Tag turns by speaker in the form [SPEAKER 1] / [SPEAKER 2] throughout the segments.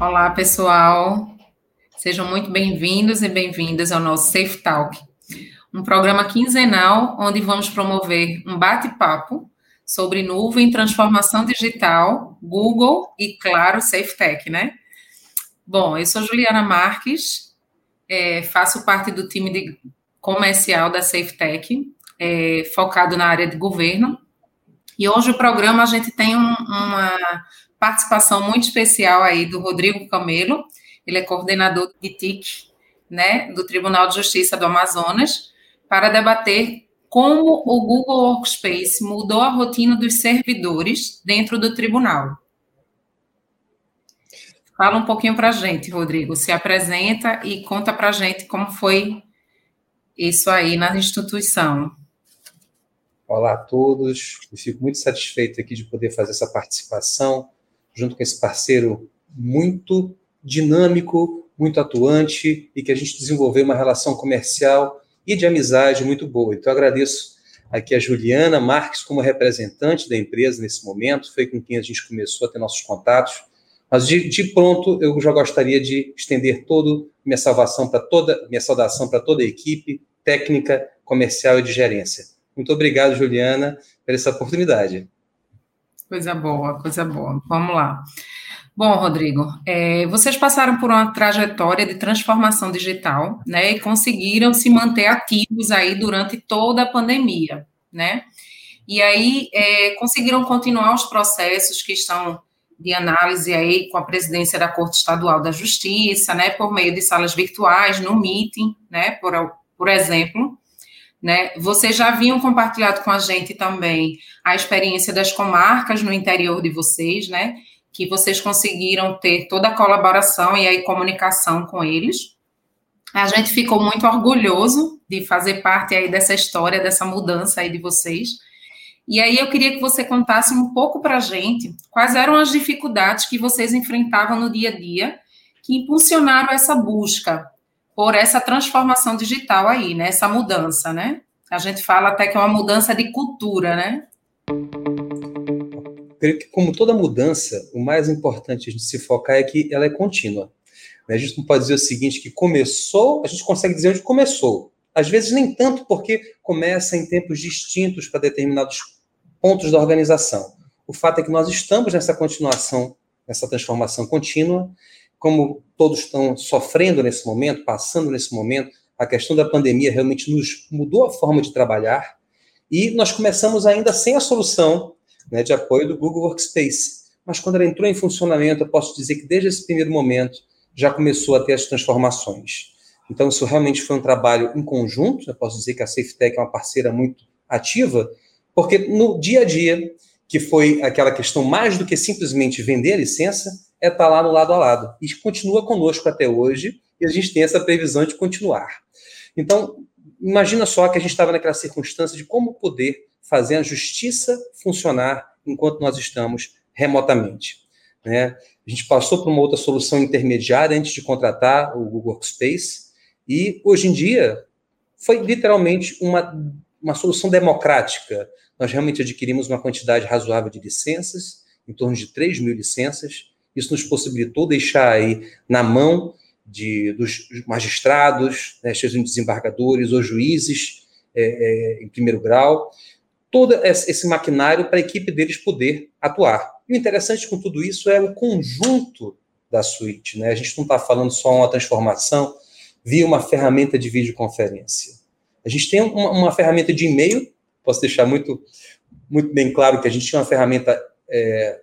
[SPEAKER 1] Olá, pessoal. Sejam muito bem-vindos e bem-vindas ao nosso Safe Talk, um programa quinzenal onde vamos promover um bate-papo sobre nuvem, transformação digital, Google e, claro, Safe Tech, né? Bom, eu sou Juliana Marques, é, faço parte do time de comercial da Safe Tech, é, focado na área de governo. E hoje o programa a gente tem um, uma participação muito especial aí do Rodrigo Camelo, ele é coordenador de TIC, né, do Tribunal de Justiça do Amazonas, para debater como o Google Workspace mudou a rotina dos servidores dentro do tribunal. Fala um pouquinho para a gente, Rodrigo, se apresenta e conta para a gente como foi isso aí na instituição.
[SPEAKER 2] Olá a todos, eu fico muito satisfeito aqui de poder fazer essa participação junto com esse parceiro muito dinâmico, muito atuante e que a gente desenvolveu uma relação comercial e de amizade muito boa. Então, agradeço aqui a Juliana Marques como representante da empresa nesse momento, foi com quem a gente começou a ter nossos contatos. Mas de, de pronto, eu já gostaria de estender todo minha salvação para toda minha saudação para toda a equipe técnica, comercial e de gerência. Muito obrigado, Juliana, por essa oportunidade.
[SPEAKER 1] Coisa boa, coisa boa. Vamos lá. Bom, Rodrigo, é, vocês passaram por uma trajetória de transformação digital, né, e conseguiram se manter ativos aí durante toda a pandemia, né? E aí é, conseguiram continuar os processos que estão de análise aí com a presidência da Corte Estadual da Justiça, né, por meio de salas virtuais, no meeting, né, por, por exemplo, né? Vocês já haviam compartilhado com a gente também a experiência das comarcas no interior de vocês, né? Que vocês conseguiram ter toda a colaboração e aí comunicação com eles. A gente ficou muito orgulhoso de fazer parte aí dessa história, dessa mudança aí de vocês. E aí eu queria que você contasse um pouco para a gente quais eram as dificuldades que vocês enfrentavam no dia a dia que impulsionaram essa busca por essa transformação digital aí, né? Essa mudança, né? A gente fala até que é uma mudança de cultura, né?
[SPEAKER 2] Creio que, como toda mudança, o mais importante gente se focar é que ela é contínua. A gente não pode dizer o seguinte, que começou, a gente consegue dizer onde começou. Às vezes nem tanto porque começa em tempos distintos para determinados pontos da organização. O fato é que nós estamos nessa continuação, nessa transformação contínua, como todos estão sofrendo nesse momento, passando nesse momento, a questão da pandemia realmente nos mudou a forma de trabalhar e nós começamos ainda sem a solução né, de apoio do Google Workspace. Mas quando ela entrou em funcionamento, eu posso dizer que desde esse primeiro momento já começou a ter as transformações. Então, isso realmente foi um trabalho em conjunto. Eu posso dizer que a SafeTech é uma parceira muito ativa, porque no dia a dia, que foi aquela questão mais do que simplesmente vender a licença, é estar tá lá no lado a lado. E continua conosco até hoje, e a gente tem essa previsão de continuar. Então, imagina só que a gente estava naquela circunstância de como poder fazer a justiça funcionar enquanto nós estamos remotamente. Né? A gente passou por uma outra solução intermediária antes de contratar o Google Workspace, e hoje em dia foi literalmente uma, uma solução democrática. Nós realmente adquirimos uma quantidade razoável de licenças, em torno de 3 mil licenças, isso nos possibilitou deixar aí na mão de, dos magistrados, né, sejam desembargadores ou juízes é, é, em primeiro grau, todo esse maquinário para a equipe deles poder atuar. E o interessante com tudo isso é o conjunto da suíte. Né? A gente não está falando só uma transformação via uma ferramenta de videoconferência. A gente tem uma, uma ferramenta de e-mail, posso deixar muito, muito bem claro que a gente tinha uma ferramenta é,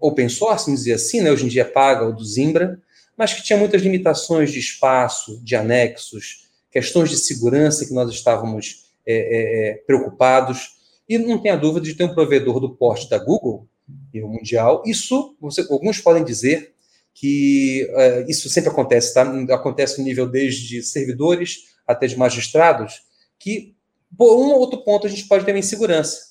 [SPEAKER 2] open source, vamos dizer assim, né? hoje em dia paga, o do Zimbra, mas que tinha muitas limitações de espaço, de anexos, questões de segurança que nós estávamos é, é, é, preocupados. E não tenha dúvida de ter um provedor do porte da Google, e o mundial. Isso, você, alguns podem dizer que é, isso sempre acontece, tá? Acontece no nível desde servidores até de magistrados, que por um ou outro ponto a gente pode ter uma insegurança.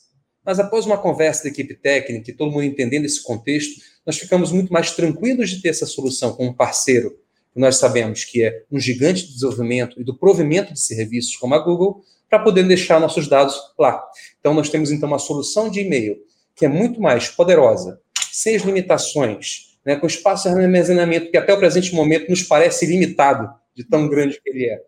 [SPEAKER 2] Mas após uma conversa da equipe técnica e todo mundo entendendo esse contexto, nós ficamos muito mais tranquilos de ter essa solução com um parceiro que nós sabemos que é um gigante de desenvolvimento e do provimento de serviços como a Google, para poder deixar nossos dados lá. Então, nós temos então uma solução de e-mail que é muito mais poderosa, sem as limitações né, com espaço de armazenamento que até o presente momento nos parece limitado, de tão grande que ele é.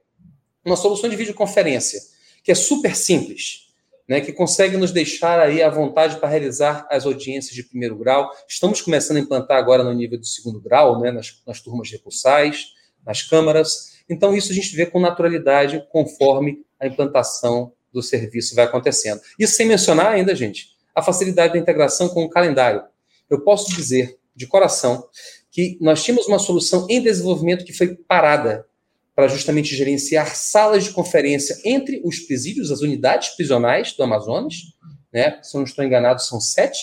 [SPEAKER 2] Uma solução de videoconferência, que é super simples, né, que consegue nos deixar aí à vontade para realizar as audiências de primeiro grau. Estamos começando a implantar agora no nível de segundo grau, né, nas, nas turmas recursais, nas câmaras. Então, isso a gente vê com naturalidade conforme a implantação do serviço vai acontecendo. Isso sem mencionar ainda, gente, a facilidade da integração com o calendário. Eu posso dizer de coração que nós tínhamos uma solução em desenvolvimento que foi parada para justamente gerenciar salas de conferência entre os presídios, as unidades prisionais do Amazonas, né? Se eu não estou enganado, são sete,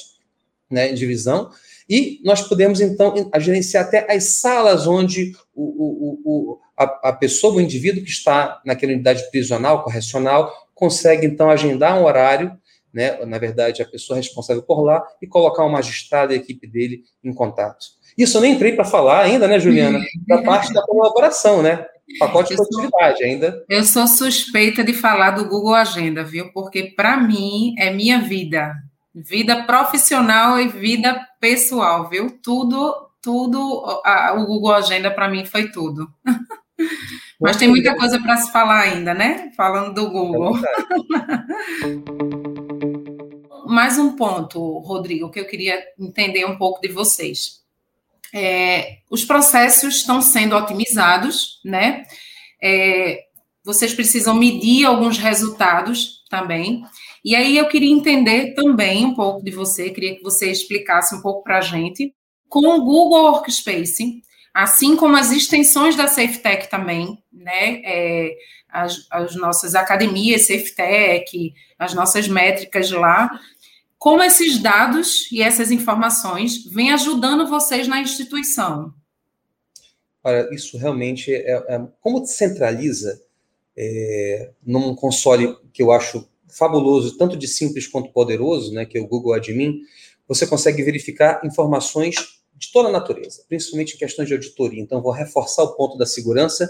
[SPEAKER 2] né, em divisão, e nós podemos, então, gerenciar até as salas onde o, o, o, a, a pessoa, o indivíduo que está naquela unidade prisional, correcional, consegue, então, agendar um horário né, na verdade, a pessoa responsável por lá, e colocar o magistrado e a equipe dele em contato. Isso eu nem entrei para falar ainda, né, Juliana, da parte da colaboração, né? Pacote de produtividade ainda.
[SPEAKER 1] Eu sou suspeita de falar do Google Agenda, viu? Porque para mim é minha vida, vida profissional e vida pessoal, viu? Tudo, tudo, a, o Google Agenda para mim foi tudo. Mas tem muita coisa para se falar ainda, né? Falando do Google. É mais um ponto, Rodrigo, que eu queria entender um pouco de vocês. É, os processos estão sendo otimizados, né? É, vocês precisam medir alguns resultados também. E aí eu queria entender também um pouco de você, queria que você explicasse um pouco para a gente. Com o Google Workspace, assim como as extensões da SafeTech também, né? É, as, as, nossas academias SafeTech, as nossas métricas lá, como esses dados e essas informações vêm ajudando vocês na instituição?
[SPEAKER 2] Olha, isso realmente é, é como centraliza é, num console que eu acho fabuloso, tanto de simples quanto poderoso, né, que é o Google Admin, você consegue verificar informações de toda a natureza, principalmente em questões de auditoria. Então, vou reforçar o ponto da segurança,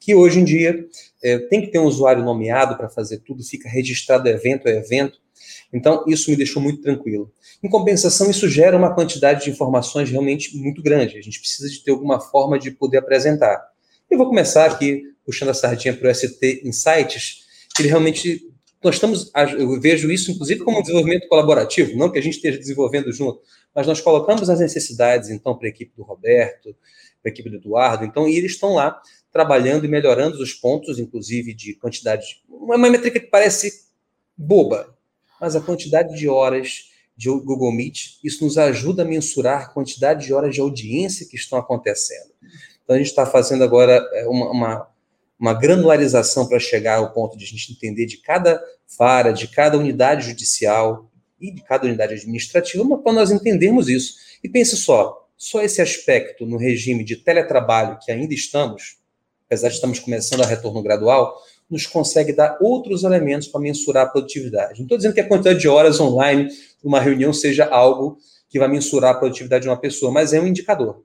[SPEAKER 2] que hoje em dia é, tem que ter um usuário nomeado para fazer tudo, fica registrado evento a evento. Então, isso me deixou muito tranquilo. Em compensação, isso gera uma quantidade de informações realmente muito grande. A gente precisa de ter alguma forma de poder apresentar. Eu vou começar aqui puxando a sardinha para o ST Insights, que ele realmente nós estamos, eu vejo isso inclusive como um desenvolvimento colaborativo, não que a gente esteja desenvolvendo junto, mas nós colocamos as necessidades então para a equipe do Roberto, para a equipe do Eduardo, então e eles estão lá trabalhando e melhorando os pontos, inclusive de quantidade, uma métrica que parece boba, mas a quantidade de horas de Google Meet, isso nos ajuda a mensurar a quantidade de horas de audiência que estão acontecendo. Então, a gente está fazendo agora é, uma, uma, uma granularização para chegar ao ponto de a gente entender de cada vara, de cada unidade judicial e de cada unidade administrativa, para nós entendermos isso. E pense só, só esse aspecto no regime de teletrabalho que ainda estamos, apesar de estamos começando a retorno gradual, nos consegue dar outros elementos para mensurar a produtividade. Não estou dizendo que a quantidade de horas online numa reunião seja algo que vai mensurar a produtividade de uma pessoa, mas é um indicador.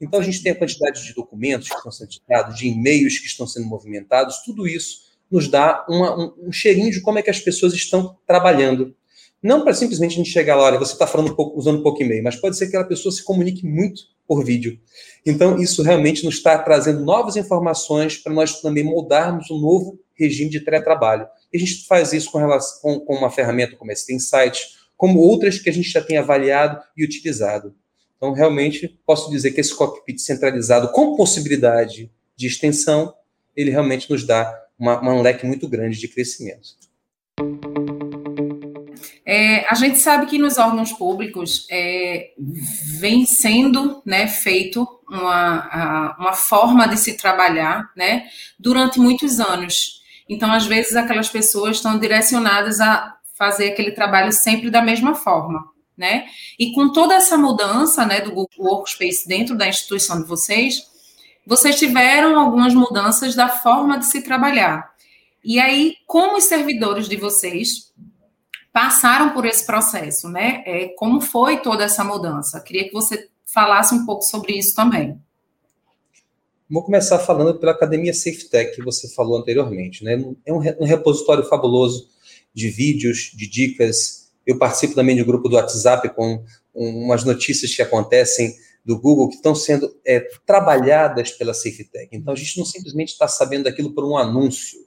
[SPEAKER 2] Então, a gente tem a quantidade de documentos que estão sendo editados, de e-mails que estão sendo movimentados, tudo isso nos dá uma, um, um, cheirinho de como é que as pessoas estão trabalhando. Não para simplesmente a gente chegar lá, olha, você está falando pouco, usando um pouco e-mail, mas pode ser que aquela pessoa se comunique muito por vídeo. Então, isso realmente nos está trazendo novas informações para nós também moldarmos um novo regime de teletrabalho. E a gente faz isso com, relação, com, com uma ferramenta como esse Insights, como outras que a gente já tem avaliado e utilizado. Então, realmente, posso dizer que esse cockpit centralizado com possibilidade de extensão, ele realmente nos dá uma, uma um leque muito grande de crescimento.
[SPEAKER 1] É, a gente sabe que nos órgãos públicos é, vem sendo né, feito uma, uma forma de se trabalhar né, durante muitos anos. Então, às vezes, aquelas pessoas estão direcionadas a fazer aquele trabalho sempre da mesma forma, né? E com toda essa mudança, né, do Workspace dentro da instituição de vocês, vocês tiveram algumas mudanças da forma de se trabalhar. E aí, como os servidores de vocês passaram por esse processo, né? É, como foi toda essa mudança? Queria que você falasse um pouco sobre isso também.
[SPEAKER 2] Vou começar falando pela Academia SafeTech, que você falou anteriormente. Né? É um, um repositório fabuloso de vídeos, de dicas. Eu participo também de um grupo do WhatsApp com umas notícias que acontecem do Google que estão sendo é, trabalhadas pela SafeTech. Então, a gente não simplesmente está sabendo daquilo por um anúncio,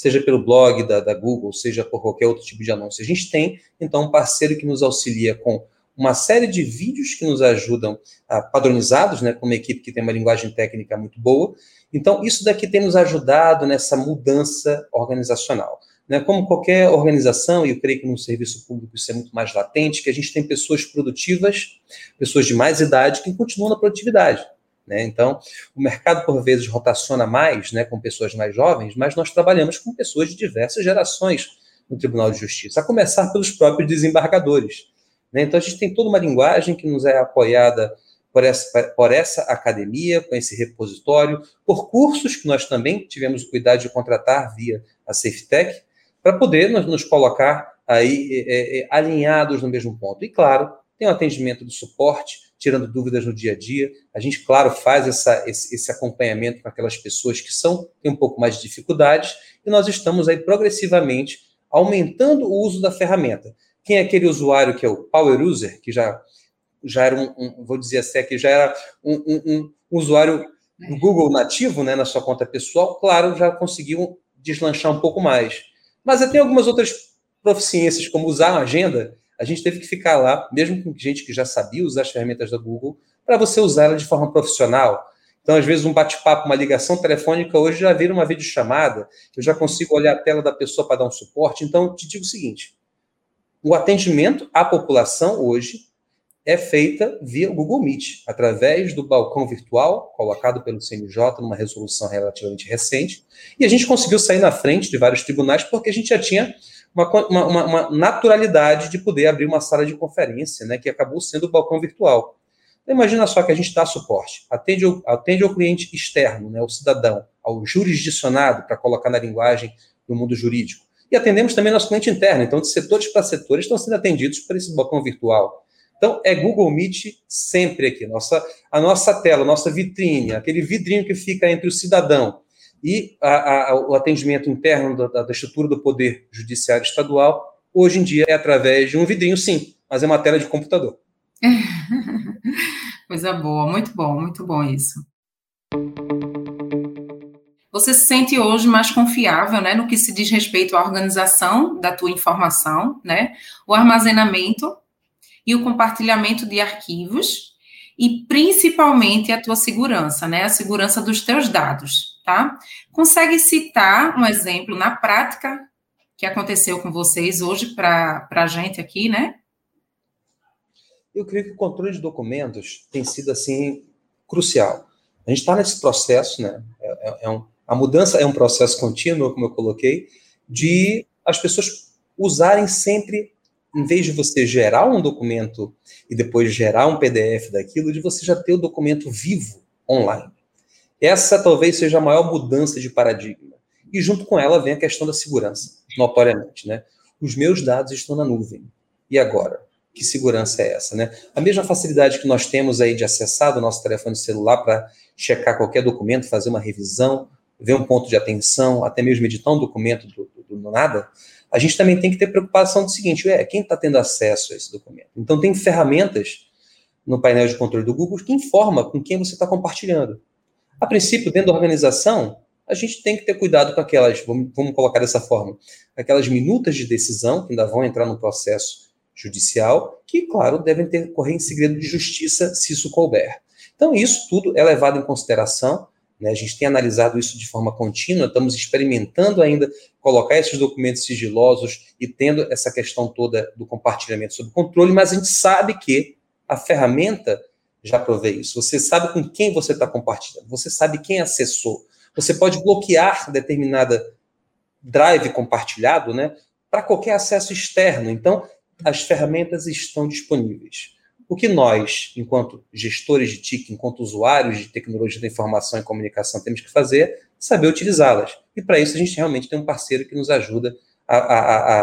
[SPEAKER 2] seja pelo blog da, da Google, seja por qualquer outro tipo de anúncio. A gente tem, então, um parceiro que nos auxilia com uma série de vídeos que nos ajudam, a, padronizados, né, com uma equipe que tem uma linguagem técnica muito boa. Então, isso daqui tem nos ajudado nessa mudança organizacional. Né? Como qualquer organização, e eu creio que no serviço público isso é muito mais latente, que a gente tem pessoas produtivas, pessoas de mais idade, que continuam na produtividade. Né? Então, o mercado, por vezes, rotaciona mais né, com pessoas mais jovens, mas nós trabalhamos com pessoas de diversas gerações no Tribunal de Justiça, a começar pelos próprios desembargadores. Né? Então, a gente tem toda uma linguagem que nos é apoiada por essa, por essa academia, com esse repositório, por cursos que nós também tivemos o cuidado de contratar via a SafeTech, para poder nos, nos, colocar aí é, é, alinhados no mesmo ponto. E, claro, tem o atendimento do suporte, tirando dúvidas no dia a dia. A gente, claro, faz essa, esse, esse acompanhamento com aquelas pessoas que são têm um pouco mais de dificuldades, e nós estamos aí progressivamente aumentando o uso da ferramenta. Quem é aquele usuário que é o Power User, que já, já era um, um vou dizer assim, que já era um, um, um usuário do Google nativo, né, na sua conta pessoal, claro, já conseguiu deslanchar um pouco mais. Mas tem algumas outras proficiências, como usar a agenda. A gente teve que ficar lá, mesmo com gente que já sabia usar as ferramentas da Google, para você usar ela de forma profissional. Então, às vezes, um bate-papo, uma ligação telefônica, hoje já vira uma videochamada, eu já consigo olhar a tela da pessoa para dar um suporte. Então, te digo o seguinte: o atendimento à população hoje é feita via Google Meet, através do balcão virtual colocado pelo CNJ numa resolução relativamente recente, e a gente conseguiu sair na frente de vários tribunais porque a gente já tinha uma, uma, uma naturalidade de poder abrir uma sala de conferência, né, que acabou sendo o balcão virtual. Então, imagina só que a gente dá suporte, atende, atende ao cliente externo, né, o cidadão, ao jurisdicionado, para colocar na linguagem do mundo jurídico. E atendemos também nosso cliente interno, então, de setores para setores estão sendo atendidos por esse balcão virtual. Então, é Google Meet sempre aqui. Nossa, a nossa tela, a nossa vitrine, aquele vidrinho que fica entre o cidadão e a, a, o atendimento interno da, da, estrutura do Poder Judiciário Estadual, hoje em dia é através de um vidrinho, sim, mas é uma tela de computador.
[SPEAKER 1] Coisa boa, muito bom, muito bom isso. Você se sente hoje mais confiável, né, no que se diz respeito à organização da tua informação, né, o armazenamento e o compartilhamento de arquivos e principalmente a tua segurança, né? A segurança dos teus dados, tá? Consegue citar um exemplo na prática que aconteceu com vocês hoje para a gente aqui, né?
[SPEAKER 2] Eu creio que o controle de documentos tem sido assim crucial. A gente está nesse processo, né? É, é, é um, a mudança é um processo contínuo, como eu coloquei, de as pessoas usarem sempre em vez de você gerar um documento e depois gerar um PDF daquilo, de você já ter o documento vivo online. Essa talvez seja a maior mudança de paradigma. E junto com ela vem a questão da segurança, notoriamente, né? Os meus dados estão na nuvem. E agora? Que segurança é essa, né? A mesma facilidade que nós temos aí de acessar do nosso telefone celular para checar qualquer documento, fazer uma revisão, ver um ponto de atenção, até mesmo editar um documento do, do, do nada, a gente também tem que ter preocupação do seguinte: é, quem está tendo acesso a esse documento? Então, tem ferramentas no painel de controle do Google que informa com quem você está compartilhando. A princípio, dentro da organização, a gente tem que ter cuidado com aquelas, vamos, colocar dessa forma, aquelas minutas de decisão que ainda vão entrar no processo judicial, que, claro, devem ter correr em segredo de justiça se isso couber. Então, isso tudo é levado em consideração né? A gente tem analisado isso de forma contínua, estamos experimentando ainda colocar esses documentos sigilosos e tendo essa questão toda do compartilhamento sob controle, mas a gente sabe que a ferramenta já provê isso. Você sabe com quem você está compartilhando, você sabe quem acessou. Você pode bloquear determinada drive compartilhado, né, para qualquer acesso externo. Então, as ferramentas estão disponíveis. O que nós, enquanto gestores de TIC, enquanto usuários de tecnologia da informação e comunicação, temos que fazer é saber utilizá-las. E para isso a gente realmente tem um parceiro que nos ajuda a, a,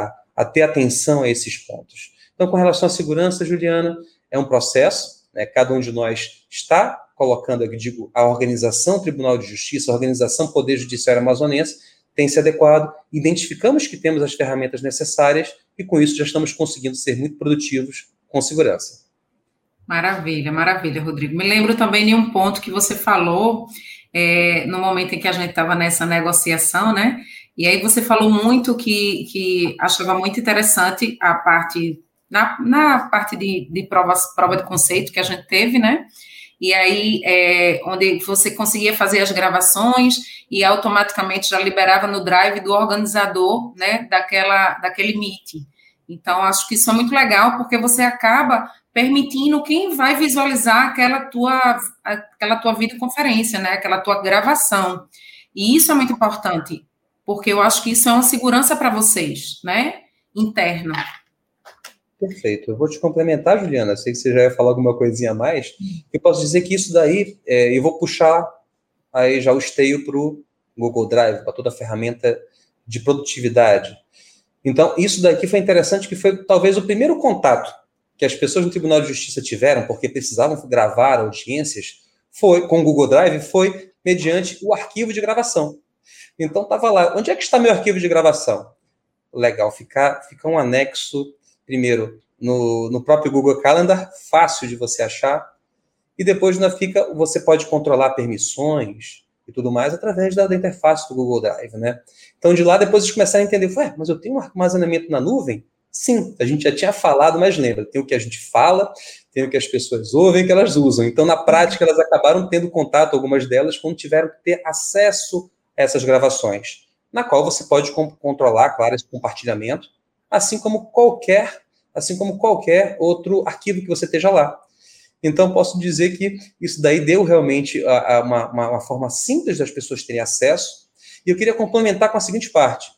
[SPEAKER 2] a, a, ter atenção a esses pontos. Então, com relação à segurança, Juliana, é um processo, né? cada um de nós está colocando, eu digo, a organização Tribunal de Justiça, a organização Poder Judiciário Amazonense, tem se adequado, identificamos que temos as ferramentas necessárias e com isso já estamos conseguindo ser muito produtivos com segurança.
[SPEAKER 1] Maravilha, maravilha, Rodrigo. Me lembro também de um ponto que você falou é, no momento em que a gente estava nessa negociação, né? E aí você falou muito que, que achava muito interessante a parte, na, na parte de, de provas, prova de conceito que a gente teve, né? E aí, é, onde você conseguia fazer as gravações e automaticamente já liberava no drive do organizador, né, daquela, daquele meet. Então, acho que isso é muito legal, porque você acaba permitindo quem vai visualizar aquela tua, aquela tua videoconferência, né? Aquela tua gravação. E isso é muito importante, porque eu acho que isso é uma segurança para vocês, né? Interna.
[SPEAKER 2] Perfeito. Eu vou te complementar, Juliana. Sei que você já ia falar alguma coisinha a mais. Eu posso dizer que isso daí, é, eu vou puxar aí já o esteio para o Google Drive, para toda a ferramenta de produtividade. Então, isso daqui foi interessante, que foi talvez o primeiro contato que as pessoas no Tribunal de Justiça tiveram, porque precisavam gravar audiências, foi com o Google Drive, foi mediante o arquivo de gravação. Então estava lá, onde é que está meu arquivo de gravação? Legal, fica, fica um anexo, primeiro, no, no próprio Google Calendar, fácil de você achar, e depois na fica, você pode controlar permissões e tudo mais através da, da interface do Google Drive, né? Então de lá depois eles começaram a entender, ué, mas eu tenho um armazenamento na nuvem? Sim, a gente já tinha falado, mas lembra, tem o que a gente fala, tem o que as pessoas ouvem, que elas usam. Então, na prática, elas acabaram tendo contato, algumas delas, quando tiveram que ter acesso a essas gravações, na qual você pode controlar, claro, esse compartilhamento, assim como qualquer, assim como qualquer outro arquivo que você esteja lá. Então, posso dizer que isso daí deu realmente a, a uma, uma, uma forma simples das pessoas terem acesso. E eu queria complementar com a seguinte parte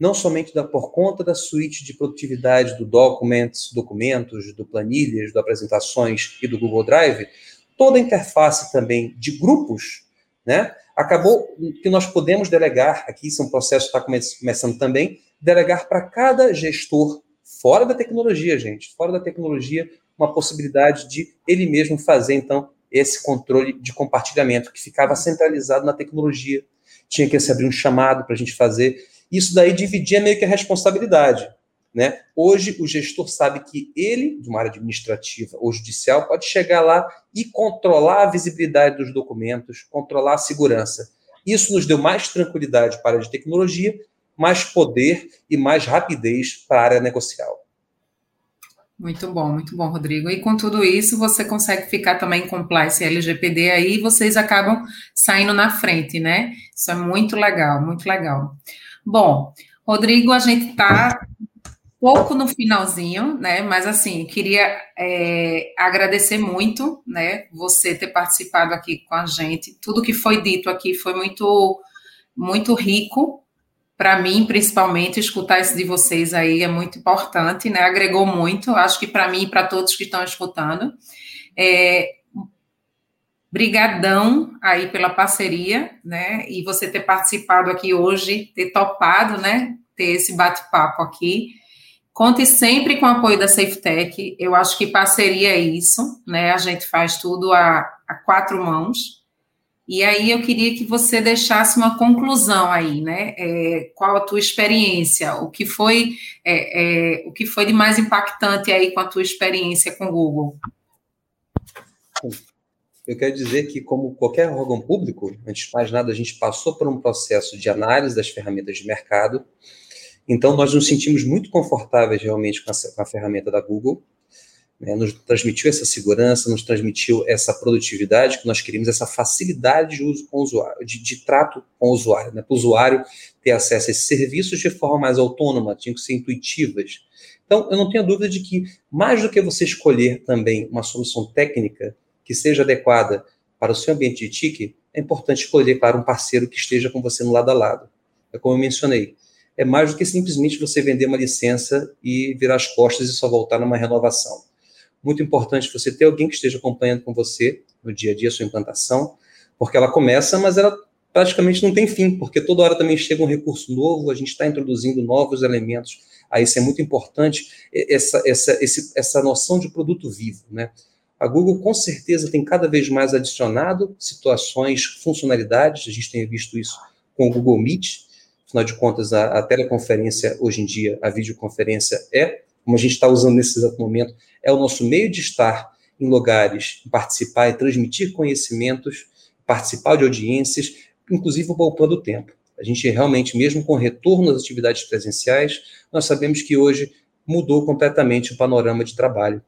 [SPEAKER 2] não somente da, por conta da suíte de produtividade do Documents, documentos, do planilhas, do apresentações e do Google Drive, toda a interface também de grupos, né? Acabou que nós podemos delegar, aqui isso é um processo que está começando também, delegar para cada gestor, fora da tecnologia, gente, fora da tecnologia, uma possibilidade de ele mesmo fazer, então, esse controle de compartilhamento, que ficava centralizado na tecnologia. Tinha que se abrir um chamado para a gente fazer. Isso daí dividia meio que a responsabilidade. Né? Hoje, o gestor sabe que ele, de uma área administrativa ou judicial, pode chegar lá e controlar a visibilidade dos documentos, controlar a segurança. Isso nos deu mais tranquilidade para a área de tecnologia, mais poder e mais rapidez para a área negocial.
[SPEAKER 1] Muito bom, muito bom, Rodrigo. E com tudo isso, você consegue ficar também com compliance LGPD aí, e vocês acabam saindo na frente, né? Isso é muito legal, muito legal. Bom, Rodrigo, a gente está pouco no finalzinho, né? Mas assim, queria é, agradecer muito, né? Você ter participado aqui com a gente. Tudo que foi dito aqui foi muito, muito rico para mim, principalmente. Escutar isso de vocês aí é muito importante, né? Agregou muito. Acho que para mim e para todos que estão escutando. É, Brigadão aí pela parceria, né? E você ter participado aqui hoje, ter topado, né? Ter esse bate-papo aqui. Conte sempre com o apoio da SafeTech. Eu acho que parceria é isso, né? A gente faz tudo a, a quatro mãos. E aí eu queria que você deixasse uma conclusão aí, né? É, qual a tua experiência? O que foi é, é, o que foi de mais impactante aí com a tua experiência com o Google?
[SPEAKER 2] Eu quero dizer que, como qualquer órgão público, antes de mais nada, a gente passou por um processo de análise das ferramentas de mercado. Então, nós nos sentimos muito confortáveis realmente com a, com a ferramenta da Google. Né? Nos transmitiu essa segurança, nos transmitiu essa produtividade que nós queríamos, essa facilidade de uso com o usuário, de, de trato com o usuário, né? para o usuário ter acesso a esses serviços de forma mais autônoma, tinham que ser intuitivas. Então, eu não tenho dúvida de que, mais do que você escolher também uma solução técnica, que seja adequada para o seu ambiente de TIC, é importante escolher, para um parceiro que esteja com você no lado a lado. É como eu mencionei. É mais do que simplesmente você vender uma licença e virar as costas e só voltar numa renovação. Muito importante você ter alguém que esteja acompanhando com você no dia a dia a sua implantação, porque ela começa, mas ela praticamente não tem fim, porque toda hora também chega um recurso novo, a gente está introduzindo novos elementos. Aí isso é muito importante, essa, essa, esse, essa noção de produto vivo, né? A Google com certeza tem cada vez mais adicionado situações, funcionalidades, a gente tem visto isso com o Google Meet, afinal de contas, a, a teleconferência hoje em dia, a videoconferência é, como a gente está usando nesse exato momento, é o nosso meio de estar em lugares, participar e transmitir conhecimentos, participar de audiências, inclusive poupando tempo. A gente realmente, mesmo com retorno às atividades presenciais, nós sabemos que hoje mudou completamente o panorama de trabalho.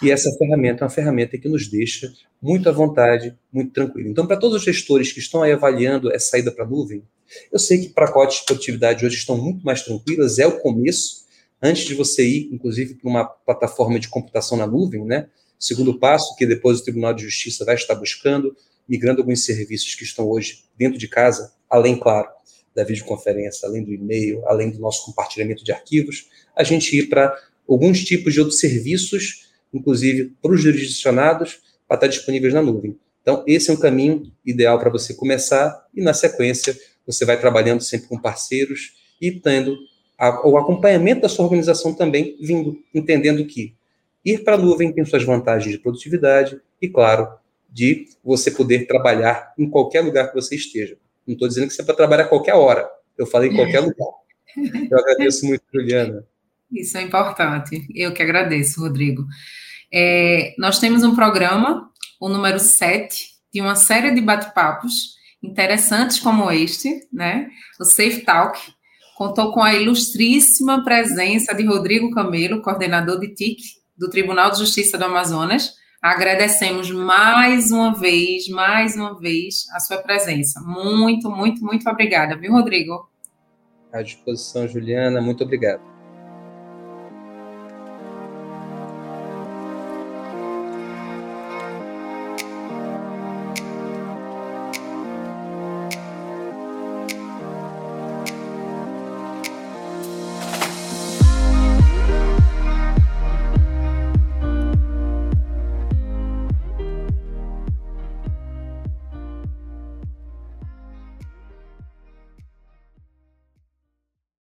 [SPEAKER 2] E essa ferramenta é uma ferramenta que nos deixa muito à vontade, muito tranquilo. Então, para todos os gestores que estão aí avaliando essa saída para a nuvem, eu sei que pacotes de produtividade hoje estão muito mais tranquilas, é o começo, antes de você ir, inclusive, para uma plataforma de computação na nuvem, né? Segundo passo, que depois o Tribunal de Justiça vai estar buscando, migrando alguns serviços que estão hoje dentro de casa, além, claro, da videoconferência, além do e-mail, além do nosso compartilhamento de arquivos, a gente ir para alguns tipos de outros serviços, inclusive para os jurisdicionados, para estar disponíveis na nuvem. Então, esse é um caminho ideal para você começar e, na sequência, você vai trabalhando sempre com parceiros e tendo a, o acompanhamento da sua organização também vindo, entendendo que Ir para a nuvem tem suas vantagens de produtividade e, claro, de você poder trabalhar em qualquer lugar que você esteja. Não estou dizendo que você pode trabalhar a qualquer hora. Eu falei em qualquer lugar. Eu agradeço muito, Juliana.
[SPEAKER 1] Isso é importante. Eu que agradeço, Rodrigo. É, nós temos um programa, o número 7, de uma série de bate-papos interessantes como este, né? O Safe Talk, contou com a ilustríssima presença de Rodrigo Camelo, coordenador de TIC, do Tribunal de Justiça do Amazonas. Agradecemos mais uma vez, mais uma vez, a sua presença. Muito, muito, muito obrigada, viu, Rodrigo?
[SPEAKER 2] À disposição, Juliana. Muito obrigado.